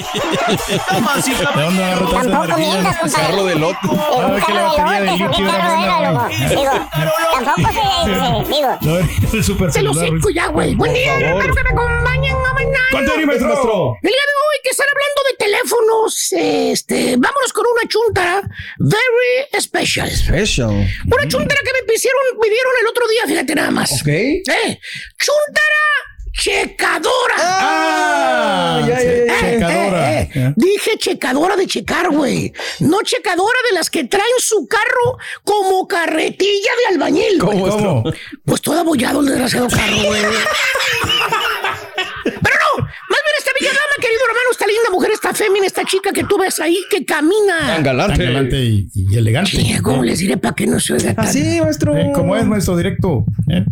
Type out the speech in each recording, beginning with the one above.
¿De dónde agarró Tampoco energía? mientas, compadre. Carro de loco. Un Ah, la carro de litio un carro buena. loco. Digo, tampoco se, digo. No, el super Se lo seco ya, güey. Buen día, espero que me acompañen a mañana. ¿Cuánto eres, maestro? El día de hoy que están hablando de teléfonos, este, vámonos con una chuntara very special. Special. Una chuntara que me pidieron, me dieron el otro día, fíjate nada más. Ok. Eh, chuntara eh. Dije checadora de checar, güey. No checadora de las que traen su carro como carretilla de albañil. ¿Cómo, ¿Cómo? Pues todo abollado el desgraciado carro, güey. Pero no, más bien esta bella dama, querido hermano, esta linda mujer, esta fémina, esta chica que tú ves ahí que camina. Tan Tan galante. galante y, y elegante. Sí, ¿Cómo les diré para que no se oiga tan? Así, maestro. Eh, ¿Cómo es, maestro directo? ¿Eh?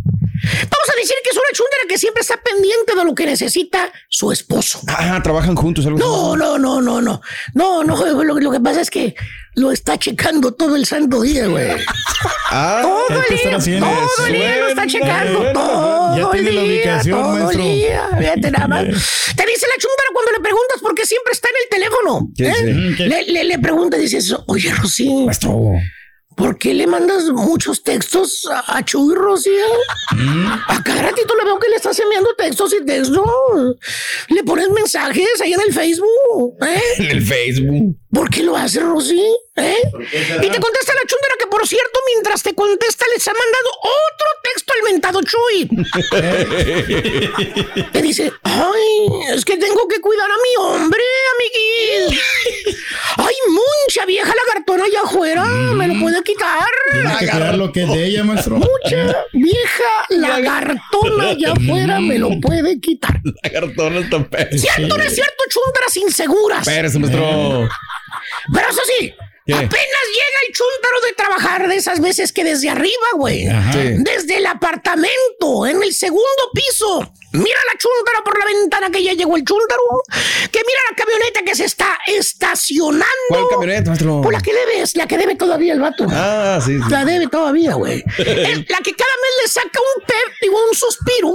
Vamos a decir que es una chuntera que siempre está pendiente de lo que necesita su esposo. Ah, trabajan juntos. Algo No, no, no, no, no. No, no, lo, lo que pasa es que lo está checando todo el santo día, güey. Ah, Todo ¿qué el día, todo el día lo está checando, todo Ya el tiene la día, ubicación, todo maestro. el día. Fíjate nada más. Te dice la chumbara cuando le preguntas por qué siempre está en el teléfono. ¿Qué ¿eh? Le, le, le pregunta y dices, oye, Rosy, maestro. ¿Por qué le mandas muchos textos a, Chuy, Rosy? Mm. A cada ratito le veo que le estás enviando textos y textos. Le pones mensajes ahí en el Facebook. ¿eh? En el Facebook. ¿Por qué lo hace Rosy? ¿Eh? Y te contesta la chundera que, por cierto, mientras te contesta, les ha mandado otro texto al mentado Chuy. Te dice, ay, es que tengo que cuidar a mi hombre, amiguis. Ay, allá afuera, ¿me lo puede quitar? Tiene que lo que es de ella, maestro. Mucha vieja lagartona allá afuera me lo puede quitar. Lagartones tan perros. ¿Cierto o no es cierto, chundaras inseguras? Espérese, maestro. Pero eso sí, ¿Qué? apenas llega el chúntaro de trabajar de esas veces que desde arriba, güey. Sí. Desde el apartamento, en el segundo piso. Mira la chúntara por la ventana que ya llegó el chúntaro. Que mira la camioneta que se está estacionando. ¿Cuál camioneta, maestro? Pues la que debes, la que debe todavía el vato. Ah, sí. sí. La debe todavía, güey. La que cada mes le saca un pep, digo, un suspiro,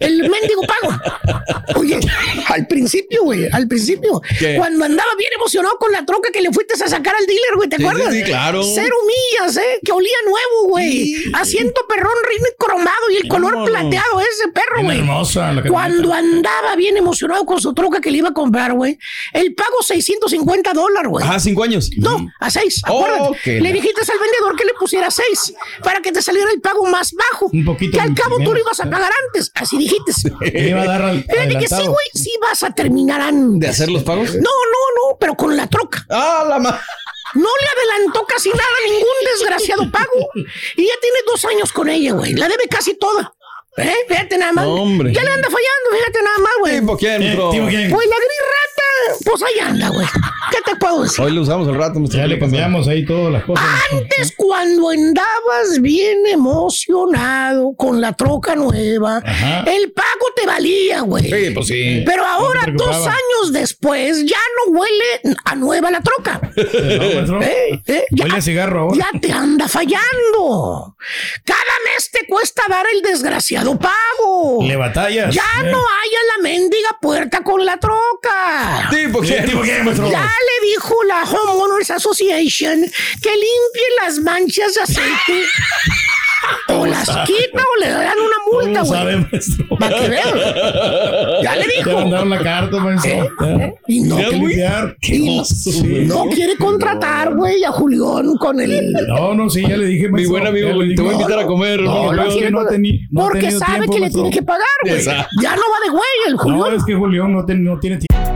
el mendigo pago. Al principio, güey, al principio, ¿Qué? cuando andaba bien emocionado con la troca que le fuiste a sacar al dealer, güey, ¿te Sí, acuerdas? sí, sí, claro. Cero millas, ¿eh? Que olía nuevo, güey. Asiento perrón, rin cromado y el color Vámonos. plateado ese perro, güey. hermosa la. Cuando andaba bien emocionado con su troca que le iba a comprar, güey, el pago 650 dólares, güey. Ah, cinco años. No, a seis. Oh, acuérdate. Le dijiste al vendedor que le pusiera seis para que te saliera el pago más bajo. Un poquito Que al cabo tú lo ibas a pagar antes. Así dijiste. Me iba a dar al, Fíjate que sí, güey, sí vas a terminar antes. ¿De hacer los pagos? No, no, no, pero con la troca. Ah, la ma. No le adelantó casi nada, ningún desgraciado pago. Y ya tiene dos años con ella, güey. La debe casi toda. ¿Eh? Fíjate nada más. Hombre. Ya le anda fallando, fíjate nada más, güey. ¿Tipo quién, Eh, maestro? ¿tipo quién? Pues la gris rata, pues ahí anda, güey. ¿Qué te puedo decir? Hoy lo usamos al rato. Ya le cambiamos ahí todas las cosas. Antes, cuando andabas bien emocionado con la troca nueva, Ajá. el pago te valía, güey. Sí, pues sí. Pero ahora, dos años después, ya no huele a nueva la troca. No. Eh, eh, Huele a cigarro ahora. ya te anda fallando. Cada mes te cuesta dar el desgraciado pago. Le batallas. Ya Eh. no haya la mendiga puerta con la troca. ¿Tipo Eh, quién? ¿tipo quién, maestro? Ya le dijo la Homeowners Association que limpie las manchas de aceite O las quita o le dan una multa, ¿Cómo güey. sabe, maestro? Para que vean. Ya le dijo. mandaron la carta, maestro. ¿Eh? Y no, que limpiar. Y no quiere contratar, güey, a Julián con el. No, no, sí, ya le dije, Mi maestro. buen amigo, le te voy a invitar a comer. No, no, no teni- no Porque sabe tiempo, que le tiene que pagar, güey. Ya no va de güey el No, Julián. es que Julián no, ten- no tiene tiempo.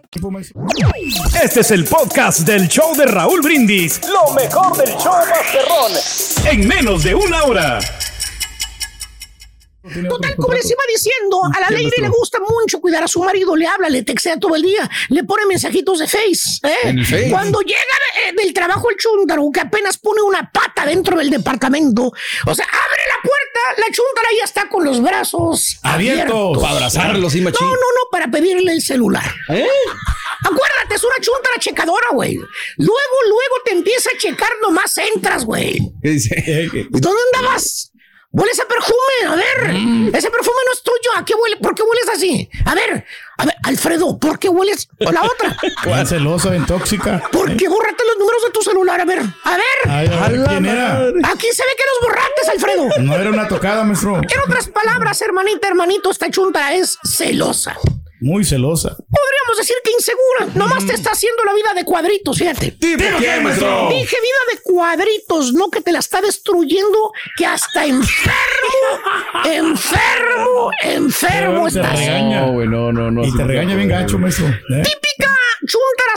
Este es el podcast del show de Raúl Brindis. Lo mejor del show Masterrón. En menos de una hora. Total, como les iba diciendo, a la lady le gusta mucho cuidar a su marido, le habla, le textea todo el día, le pone mensajitos de Face. ¿eh? Face. Cuando llega eh, del trabajo el chúntaro, que apenas pone una pata dentro del departamento, o sea, abre la chúntara ya está con los brazos Abiertos. Para abrazarlo, sí, No, machín. no, no, para pedirle el celular. ¿Eh? Acuérdate, es una chúntara checadora, güey. Luego, luego te empieza a checar, nomás entras, güey. ¿Qué dice? Eh, eh, ¿Y dónde andabas? Hueles a perfume, a ver. Ese perfume no es tuyo. ¿A qué huele? ¿Por qué hueles así? A ver, a ver, Alfredo, ¿por qué hueles a la otra? bien celosa, bien tóxica. ¿Por qué borraste los números de tu celular? A ver, a ver. Ay, a ver, ¿quién era? Aquí se ve que los Alfredo. No era una tocada, maestro. En otras palabras, hermanita, hermanito, esta chunta es celosa. Muy celosa. Podríamos decir que insegura. Nomás te está haciendo la vida de cuadritos, fíjate. ¿Tipo qué, maestro? Dije vida de cuadritos, no que te la está destruyendo, que hasta enfermo, enfermo, enfermo Te estás. regaña. No, güey, no, no, no. Y te regaña bien gacho, maestro. ¿eh? Típica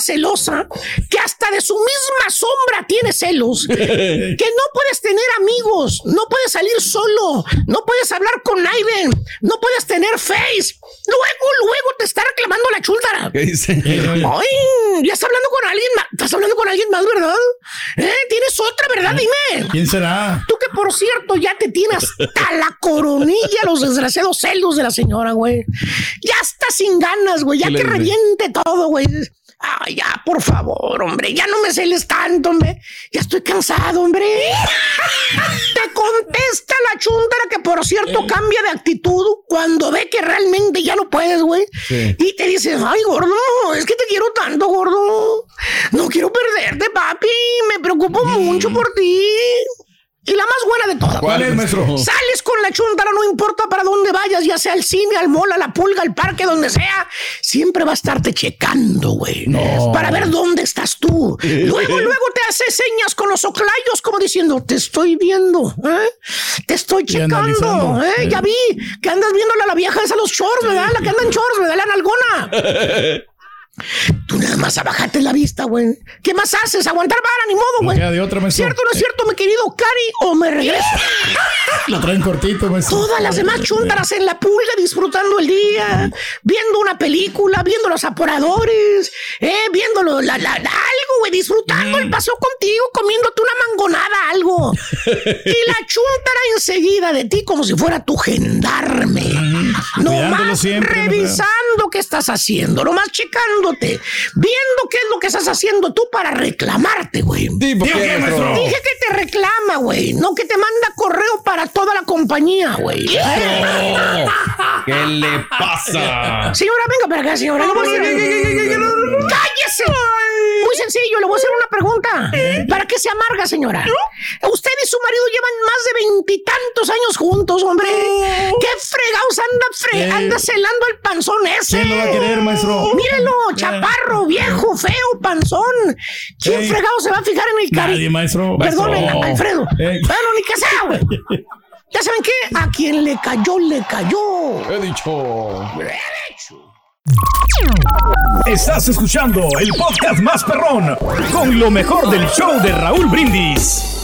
celosa, que hasta de su misma sombra tiene celos, que no puedes tener amigos, no puedes salir solo, no puedes hablar con nadie, no puedes tener face. Luego, luego te está reclamando la chuntara. ¿Qué dice? Ay, ya estás hablando con alguien más. Estás hablando con alguien más, ¿verdad? ¿Eh? ¿Tienes otra, verdad? Dime. ¿Quién será? Tú que por cierto ya te tienes hasta la coronilla los desgraciados celos de la señora, güey. Ya está sin ganas, güey. Ya ¿Qué le que reviente todo, güey. Ay, ya, por favor, hombre. Ya no me celes tanto, hombre. Ya estoy cansado, hombre. Te contesta la chuntara que por cierto cambia de actitud cuando ve que realmente ya no puedes, güey. Sí. Y te dice, ay, gordo, es que te quiero tanto, gordo. No quiero perderte, papi. Me preocupo mucho por ti. Y la más buena de todas. ¿Cuál es, maestro? Sales con la chuntara, no importa para dónde vayas, ya sea al cine, al mall, a la pulga, al parque, donde sea, siempre va a estarte checando, güey. Para ver dónde estás tú. Luego, luego te hace señas con los oclayos, como diciendo, te estoy viendo, ¿eh? Te estoy checando. ¿eh? Ya vi que andas viéndole a la vieja esa los shorts, ¿verdad? La que anda en shorts, ¿verdad? La nalgona. Tú nada más abajate la vista, güey. ¿Qué más haces? Aguantar vara, ni modo, No güey. de otra, maestro. ¿Cierto o no es cierto, mi querido Cari? ¿O me regreso? Lo traen cortito, maestro. Todas las demás chuntaras en la pulga disfrutando el día, viendo una película, viendo los apuradores, eh, viendo lo- la, la- la- algo, güey, disfrutando el paseo contigo, comiéndote una mangonada, algo. y la chuntara enseguida de ti como si fuera tu gendarme. Cuidándolo Nomás siempre, ¿no? Revisando qué estás haciendo, nomás checándote, viendo qué es lo que estás haciendo tú para reclamarte, güey. ¿Tipo ¿Tipo qué, qué, maestro? maestro? Dije que te reclama, güey, no que te manda correo para toda la compañía, güey. ¿Qué le pasa? Señora, venga para acá, señora. ¡Cállese! Muy sencillo, le voy a hacer una pregunta. ¿Para qué se amarga, señora? Usted y su marido llevan más de veintitantos años juntos, hombre. ¿Qué fregados anda, fre- Eh. anda celando el panzón ese? ¿Quién lo va a querer, maestro? Mírelo, chaparro, viejo, feo, panzón. ¿Quién fregado se va a fijar en el cari? Nadie, maestro. Perdón. Alfredo. Bueno, ni que sea, güey. ¿Ya saben qué? A quien le cayó, le cayó. He dicho. Estás escuchando el podcast más perrón con lo mejor del show de Raúl Brindis.